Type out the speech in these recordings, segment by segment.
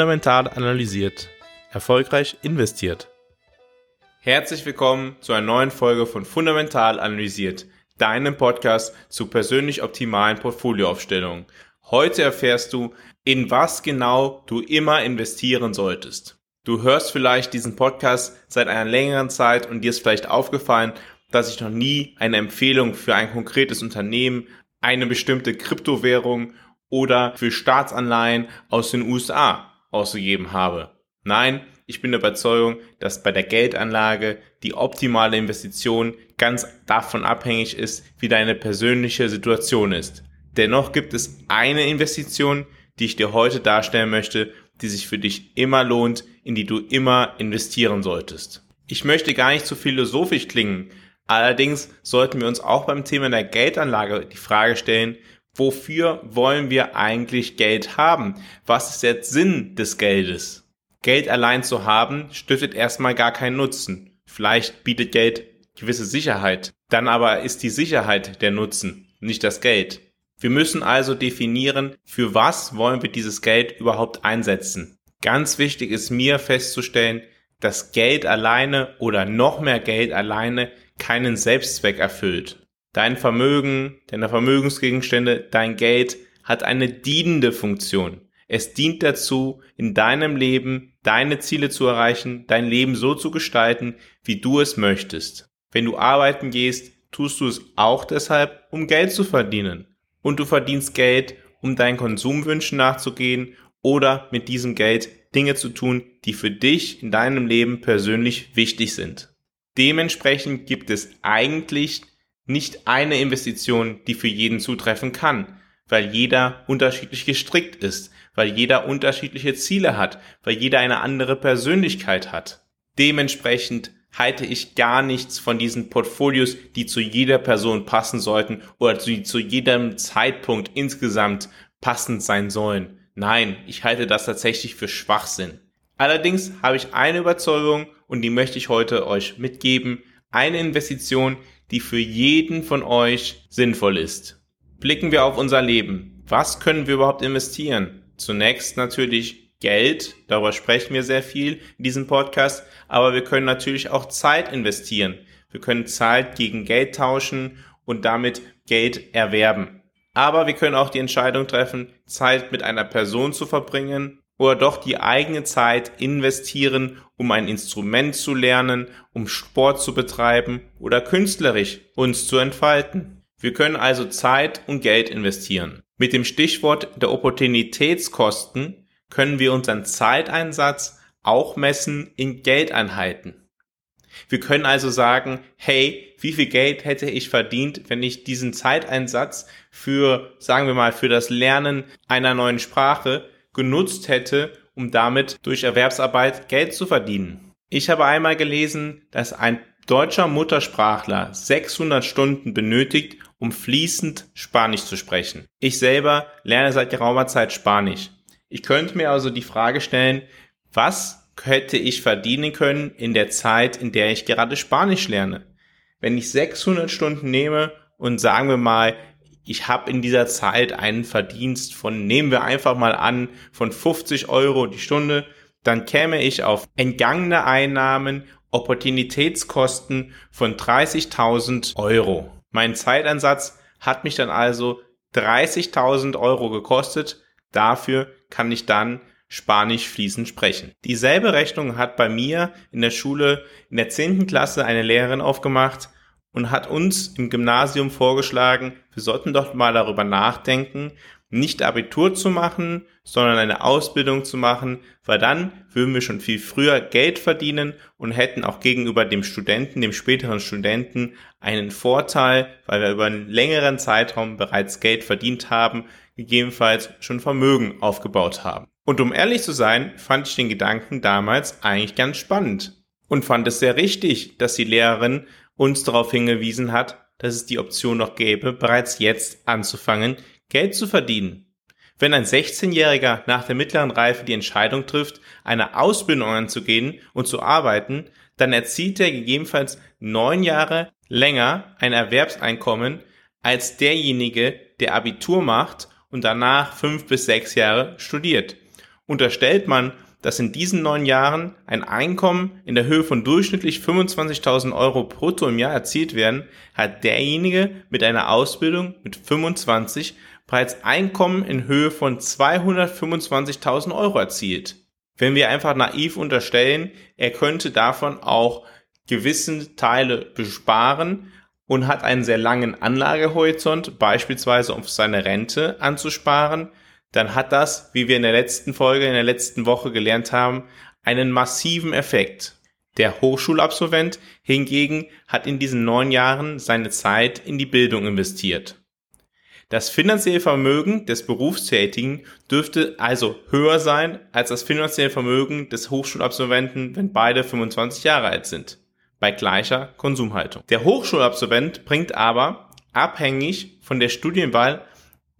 Fundamental analysiert. Erfolgreich investiert. Herzlich willkommen zu einer neuen Folge von Fundamental analysiert, deinem Podcast zu persönlich optimalen Portfolioaufstellungen. Heute erfährst du, in was genau du immer investieren solltest. Du hörst vielleicht diesen Podcast seit einer längeren Zeit und dir ist vielleicht aufgefallen, dass ich noch nie eine Empfehlung für ein konkretes Unternehmen, eine bestimmte Kryptowährung oder für Staatsanleihen aus den USA ausgegeben habe. Nein, ich bin der Überzeugung, dass bei der Geldanlage die optimale Investition ganz davon abhängig ist, wie deine persönliche Situation ist. Dennoch gibt es eine Investition, die ich dir heute darstellen möchte, die sich für dich immer lohnt, in die du immer investieren solltest. Ich möchte gar nicht zu philosophisch klingen, allerdings sollten wir uns auch beim Thema der Geldanlage die Frage stellen, wofür wollen wir eigentlich Geld haben? Was ist der Sinn des Geldes? Geld allein zu haben, stiftet erstmal gar keinen Nutzen. Vielleicht bietet Geld gewisse Sicherheit. Dann aber ist die Sicherheit der Nutzen, nicht das Geld. Wir müssen also definieren, für was wollen wir dieses Geld überhaupt einsetzen. Ganz wichtig ist mir festzustellen, dass Geld alleine oder noch mehr Geld alleine keinen Selbstzweck erfüllt. Dein Vermögen, deine Vermögensgegenstände, dein Geld hat eine dienende Funktion. Es dient dazu, in deinem Leben deine Ziele zu erreichen, dein Leben so zu gestalten, wie du es möchtest. Wenn du arbeiten gehst, tust du es auch deshalb, um Geld zu verdienen. Und du verdienst Geld, um deinen Konsumwünschen nachzugehen oder mit diesem Geld Dinge zu tun, die für dich in deinem Leben persönlich wichtig sind. Dementsprechend gibt es eigentlich nicht eine Investition, die für jeden zutreffen kann, weil jeder unterschiedlich gestrickt ist, weil jeder unterschiedliche Ziele hat, weil jeder eine andere Persönlichkeit hat. Dementsprechend halte ich gar nichts von diesen Portfolios, die zu jeder Person passen sollten oder die zu jedem Zeitpunkt insgesamt passend sein sollen. Nein, ich halte das tatsächlich für Schwachsinn. Allerdings habe ich eine Überzeugung und die möchte ich heute euch mitgeben. Eine Investition, die für jeden von euch sinnvoll ist. Blicken wir auf unser Leben. Was können wir überhaupt investieren? Zunächst natürlich Geld, darüber sprechen wir sehr viel in diesem Podcast, aber wir können natürlich auch Zeit investieren. Wir können Zeit gegen Geld tauschen und damit Geld erwerben. Aber wir können auch die Entscheidung treffen, Zeit mit einer Person zu verbringen oder doch die eigene Zeit investieren, um ein Instrument zu lernen, um Sport zu betreiben oder künstlerisch uns zu entfalten. Wir können also Zeit und Geld investieren. Mit dem Stichwort der Opportunitätskosten können wir unseren Zeiteinsatz auch messen in Geldeinheiten. Wir können also sagen, hey, wie viel Geld hätte ich verdient, wenn ich diesen Zeiteinsatz für, sagen wir mal, für das Lernen einer neuen Sprache genutzt hätte, um damit durch Erwerbsarbeit Geld zu verdienen. Ich habe einmal gelesen, dass ein deutscher Muttersprachler 600 Stunden benötigt, um fließend Spanisch zu sprechen. Ich selber lerne seit geraumer Zeit Spanisch. Ich könnte mir also die Frage stellen, was hätte ich verdienen können in der Zeit, in der ich gerade Spanisch lerne? Wenn ich 600 Stunden nehme und sagen wir mal, ich habe in dieser Zeit einen Verdienst von, nehmen wir einfach mal an, von 50 Euro die Stunde, dann käme ich auf entgangene Einnahmen, Opportunitätskosten von 30.000 Euro. Mein Zeitansatz hat mich dann also 30.000 Euro gekostet. Dafür kann ich dann Spanisch fließend sprechen. Dieselbe Rechnung hat bei mir in der Schule in der 10. Klasse eine Lehrerin aufgemacht und hat uns im Gymnasium vorgeschlagen, wir sollten doch mal darüber nachdenken, nicht Abitur zu machen, sondern eine Ausbildung zu machen, weil dann würden wir schon viel früher Geld verdienen und hätten auch gegenüber dem Studenten, dem späteren Studenten einen Vorteil, weil wir über einen längeren Zeitraum bereits Geld verdient haben, gegebenenfalls schon Vermögen aufgebaut haben. Und um ehrlich zu sein, fand ich den Gedanken damals eigentlich ganz spannend und fand es sehr richtig, dass die Lehrerin uns darauf hingewiesen hat, dass es die Option noch gäbe, bereits jetzt anzufangen, Geld zu verdienen. Wenn ein 16-Jähriger nach der mittleren Reife die Entscheidung trifft, eine Ausbildung anzugehen und zu arbeiten, dann erzielt er gegebenenfalls neun Jahre länger ein Erwerbseinkommen als derjenige, der Abitur macht und danach fünf bis sechs Jahre studiert. Unterstellt man, dass in diesen neun Jahren ein Einkommen in der Höhe von durchschnittlich 25.000 Euro brutto im Jahr erzielt werden, hat derjenige mit einer Ausbildung mit 25 bereits Einkommen in Höhe von 225.000 Euro erzielt. Wenn wir einfach naiv unterstellen, er könnte davon auch gewissen Teile besparen und hat einen sehr langen Anlagehorizont, beispielsweise auf seine Rente anzusparen, dann hat das, wie wir in der letzten Folge, in der letzten Woche gelernt haben, einen massiven Effekt. Der Hochschulabsolvent hingegen hat in diesen neun Jahren seine Zeit in die Bildung investiert. Das finanzielle Vermögen des Berufstätigen dürfte also höher sein als das finanzielle Vermögen des Hochschulabsolventen, wenn beide 25 Jahre alt sind, bei gleicher Konsumhaltung. Der Hochschulabsolvent bringt aber, abhängig von der Studienwahl,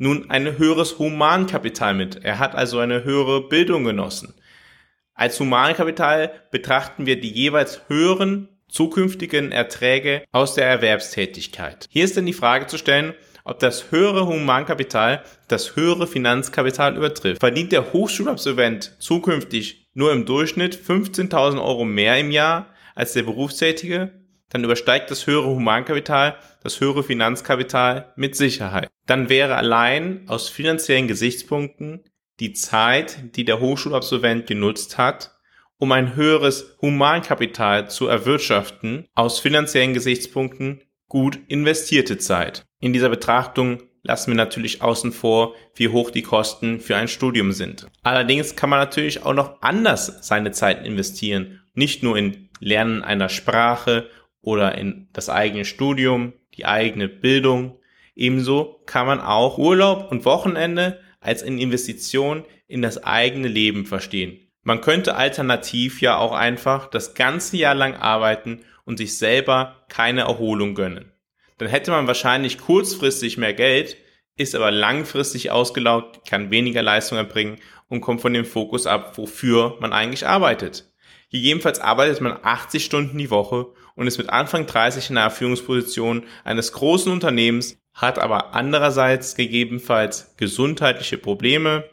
nun ein höheres Humankapital mit. Er hat also eine höhere Bildung genossen. Als Humankapital betrachten wir die jeweils höheren zukünftigen Erträge aus der Erwerbstätigkeit. Hier ist dann die Frage zu stellen, ob das höhere Humankapital das höhere Finanzkapital übertrifft. Verdient der Hochschulabsolvent zukünftig nur im Durchschnitt 15.000 Euro mehr im Jahr als der Berufstätige, dann übersteigt das höhere Humankapital das höhere Finanzkapital mit Sicherheit. Dann wäre allein aus finanziellen Gesichtspunkten die Zeit, die der Hochschulabsolvent genutzt hat, um ein höheres Humankapital zu erwirtschaften, aus finanziellen Gesichtspunkten gut investierte Zeit. In dieser Betrachtung lassen wir natürlich außen vor, wie hoch die Kosten für ein Studium sind. Allerdings kann man natürlich auch noch anders seine Zeit investieren. Nicht nur in Lernen einer Sprache oder in das eigene Studium, die eigene Bildung. Ebenso kann man auch Urlaub und Wochenende als eine Investition in das eigene Leben verstehen. Man könnte alternativ ja auch einfach das ganze Jahr lang arbeiten und sich selber keine Erholung gönnen. Dann hätte man wahrscheinlich kurzfristig mehr Geld, ist aber langfristig ausgelaugt, kann weniger Leistung erbringen und kommt von dem Fokus ab, wofür man eigentlich arbeitet. Gegebenenfalls arbeitet man 80 Stunden die Woche und ist mit Anfang 30 in einer Führungsposition eines großen Unternehmens, hat aber andererseits gegebenenfalls gesundheitliche Probleme,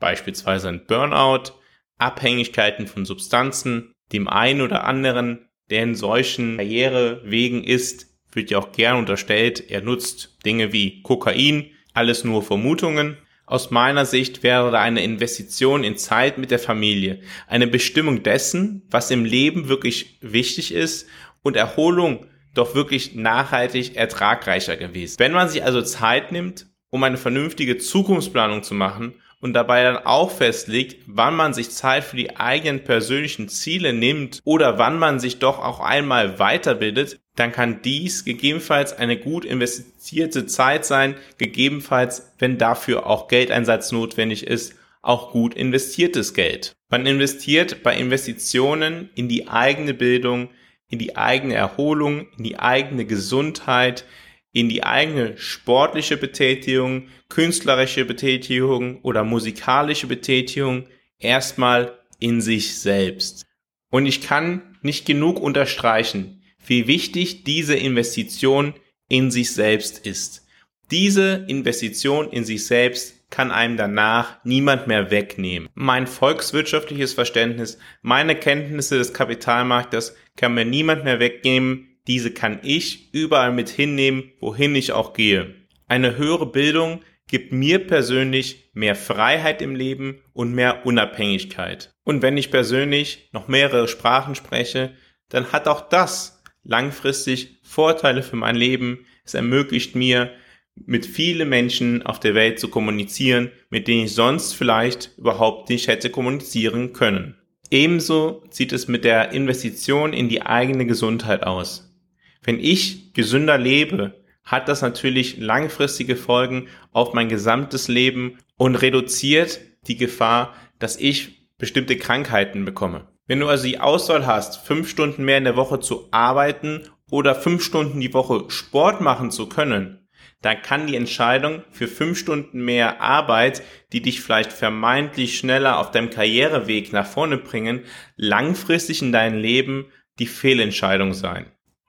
beispielsweise ein Burnout, Abhängigkeiten von Substanzen, dem einen oder anderen, der in solchen Karrierewegen ist, wird ja auch gern unterstellt, er nutzt Dinge wie Kokain, alles nur Vermutungen. Aus meiner Sicht wäre da eine Investition in Zeit mit der Familie, eine Bestimmung dessen, was im Leben wirklich wichtig ist und Erholung doch wirklich nachhaltig ertragreicher gewesen. Wenn man sich also Zeit nimmt, um eine vernünftige Zukunftsplanung zu machen und dabei dann auch festlegt, wann man sich Zeit für die eigenen persönlichen Ziele nimmt oder wann man sich doch auch einmal weiterbildet, dann kann dies gegebenenfalls eine gut investierte Zeit sein, gegebenenfalls, wenn dafür auch Geldeinsatz notwendig ist, auch gut investiertes Geld. Man investiert bei Investitionen in die eigene Bildung, in die eigene Erholung, in die eigene Gesundheit, in die eigene sportliche Betätigung, künstlerische Betätigung oder musikalische Betätigung erstmal in sich selbst. Und ich kann nicht genug unterstreichen, wie wichtig diese Investition in sich selbst ist. Diese Investition in sich selbst kann einem danach niemand mehr wegnehmen. Mein volkswirtschaftliches Verständnis, meine Kenntnisse des Kapitalmarktes kann mir niemand mehr wegnehmen. Diese kann ich überall mit hinnehmen, wohin ich auch gehe. Eine höhere Bildung gibt mir persönlich mehr Freiheit im Leben und mehr Unabhängigkeit. Und wenn ich persönlich noch mehrere Sprachen spreche, dann hat auch das langfristig Vorteile für mein Leben. Es ermöglicht mir, mit vielen Menschen auf der Welt zu kommunizieren, mit denen ich sonst vielleicht überhaupt nicht hätte kommunizieren können. Ebenso sieht es mit der Investition in die eigene Gesundheit aus. Wenn ich gesünder lebe, hat das natürlich langfristige Folgen auf mein gesamtes Leben und reduziert die Gefahr, dass ich bestimmte Krankheiten bekomme. Wenn du also die Auswahl hast, fünf Stunden mehr in der Woche zu arbeiten oder fünf Stunden die Woche Sport machen zu können, dann kann die Entscheidung für fünf Stunden mehr Arbeit, die dich vielleicht vermeintlich schneller auf deinem Karriereweg nach vorne bringen, langfristig in deinem Leben die Fehlentscheidung sein.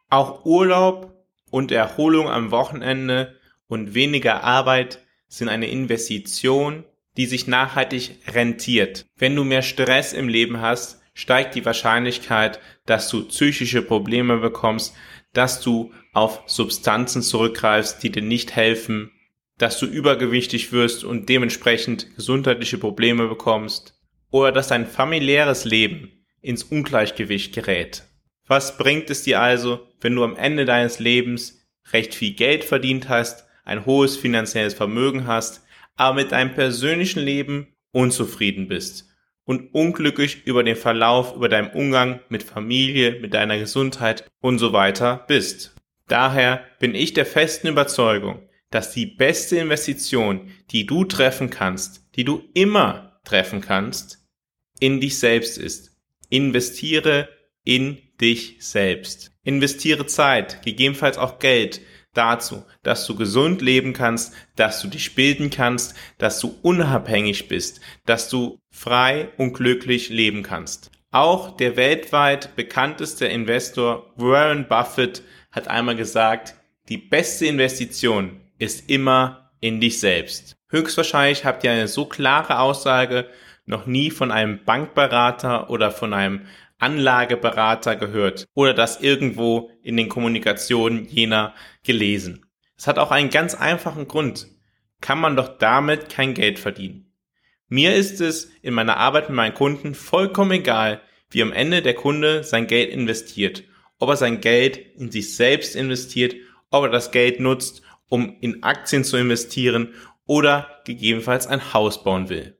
Auch Urlaub und Erholung am Wochenende und weniger Arbeit sind eine Investition, die sich nachhaltig rentiert. Wenn du mehr Stress im Leben hast, steigt die Wahrscheinlichkeit, dass du psychische Probleme bekommst, dass du auf Substanzen zurückgreifst, die dir nicht helfen, dass du übergewichtig wirst und dementsprechend gesundheitliche Probleme bekommst oder dass dein familiäres Leben ins Ungleichgewicht gerät. Was bringt es dir also, wenn du am Ende deines Lebens recht viel Geld verdient hast, ein hohes finanzielles Vermögen hast, aber mit deinem persönlichen Leben unzufrieden bist und unglücklich über den Verlauf, über deinen Umgang mit Familie, mit deiner Gesundheit und so weiter bist. Daher bin ich der festen Überzeugung, dass die beste Investition, die du treffen kannst, die du immer treffen kannst, in dich selbst ist. Investiere in dich selbst. Investiere Zeit, gegebenenfalls auch Geld dazu, dass du gesund leben kannst, dass du dich bilden kannst, dass du unabhängig bist, dass du frei und glücklich leben kannst. Auch der weltweit bekannteste Investor Warren Buffett hat einmal gesagt, die beste Investition ist immer in dich selbst. Höchstwahrscheinlich habt ihr eine so klare Aussage noch nie von einem Bankberater oder von einem Anlageberater gehört oder das irgendwo in den Kommunikationen jener gelesen. Es hat auch einen ganz einfachen Grund. Kann man doch damit kein Geld verdienen. Mir ist es in meiner Arbeit mit meinen Kunden vollkommen egal, wie am Ende der Kunde sein Geld investiert. Ob er sein Geld in sich selbst investiert, ob er das Geld nutzt, um in Aktien zu investieren oder gegebenenfalls ein Haus bauen will.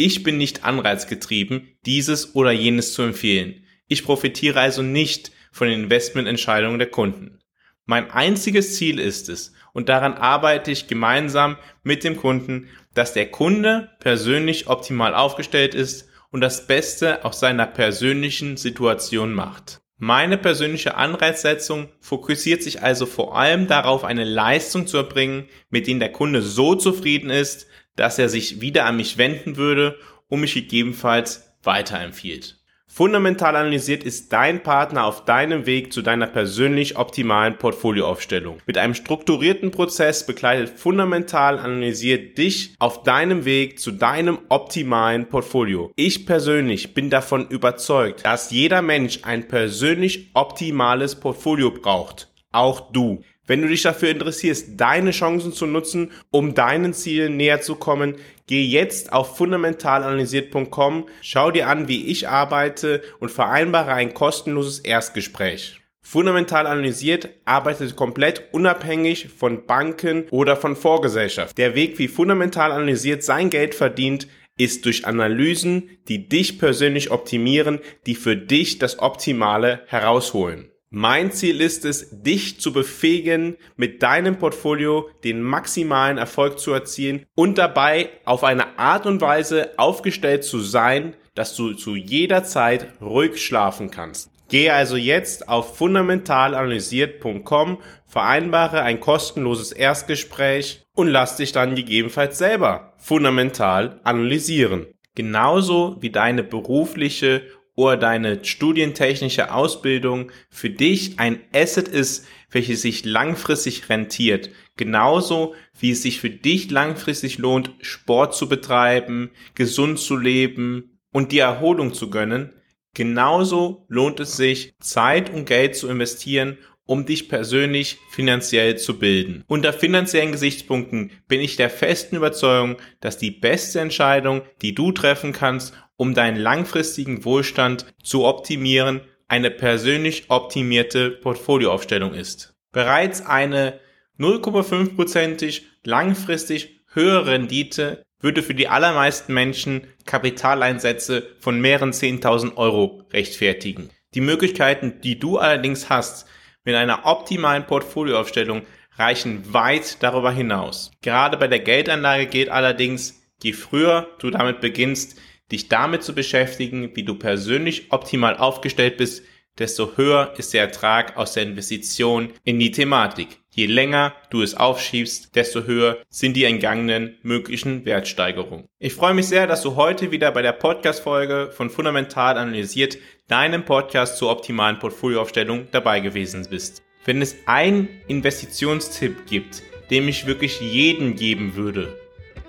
Ich bin nicht anreizgetrieben, dieses oder jenes zu empfehlen. Ich profitiere also nicht von den Investmententscheidungen der Kunden. Mein einziges Ziel ist es, und daran arbeite ich gemeinsam mit dem Kunden, dass der Kunde persönlich optimal aufgestellt ist und das Beste aus seiner persönlichen Situation macht. Meine persönliche Anreizsetzung fokussiert sich also vor allem darauf, eine Leistung zu erbringen, mit denen der Kunde so zufrieden ist, dass er sich wieder an mich wenden würde und mich gegebenenfalls weiterempfiehlt. Fundamental analysiert ist dein Partner auf deinem Weg zu deiner persönlich optimalen Portfolioaufstellung. Mit einem strukturierten Prozess begleitet Fundamental analysiert dich auf deinem Weg zu deinem optimalen Portfolio. Ich persönlich bin davon überzeugt, dass jeder Mensch ein persönlich optimales Portfolio braucht. Auch du. Wenn du dich dafür interessierst, deine Chancen zu nutzen, um deinen Zielen näher zu kommen, geh jetzt auf fundamentalanalysiert.com, schau dir an, wie ich arbeite und vereinbare ein kostenloses Erstgespräch. Fundamental analysiert arbeitet komplett unabhängig von Banken oder von Vorgesellschaft. Der Weg, wie fundamental analysiert sein Geld verdient, ist durch Analysen, die dich persönlich optimieren, die für dich das Optimale herausholen. Mein Ziel ist es, dich zu befähigen, mit deinem Portfolio den maximalen Erfolg zu erzielen und dabei auf eine Art und Weise aufgestellt zu sein, dass du zu jeder Zeit ruhig schlafen kannst. Gehe also jetzt auf fundamentalanalysiert.com, vereinbare ein kostenloses Erstgespräch und lass dich dann gegebenenfalls selber fundamental analysieren. Genauso wie deine berufliche oder deine studientechnische Ausbildung für dich ein Asset ist, welches sich langfristig rentiert. Genauso wie es sich für dich langfristig lohnt, Sport zu betreiben, gesund zu leben und die Erholung zu gönnen. Genauso lohnt es sich, Zeit und Geld zu investieren, um dich persönlich finanziell zu bilden. Unter finanziellen Gesichtspunkten bin ich der festen Überzeugung, dass die beste Entscheidung, die du treffen kannst, um deinen langfristigen Wohlstand zu optimieren, eine persönlich optimierte Portfolioaufstellung ist. Bereits eine 0,5%ig langfristig höhere Rendite würde für die allermeisten Menschen Kapitaleinsätze von mehreren 10.000 Euro rechtfertigen. Die Möglichkeiten, die du allerdings hast, mit einer optimalen Portfolioaufstellung reichen weit darüber hinaus. Gerade bei der Geldanlage gilt allerdings, je früher du damit beginnst, dich damit zu beschäftigen, wie du persönlich optimal aufgestellt bist, desto höher ist der Ertrag aus der Investition in die Thematik. Je länger du es aufschiebst, desto höher sind die entgangenen möglichen Wertsteigerungen. Ich freue mich sehr, dass du heute wieder bei der Podcast-Folge von Fundamental analysiert, deinem Podcast zur optimalen Portfolioaufstellung dabei gewesen bist. Wenn es einen Investitionstipp gibt, den ich wirklich jedem geben würde,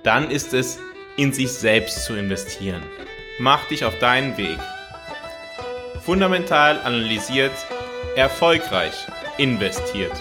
dann ist es in sich selbst zu investieren. Mach dich auf deinen Weg. Fundamental analysiert, erfolgreich investiert.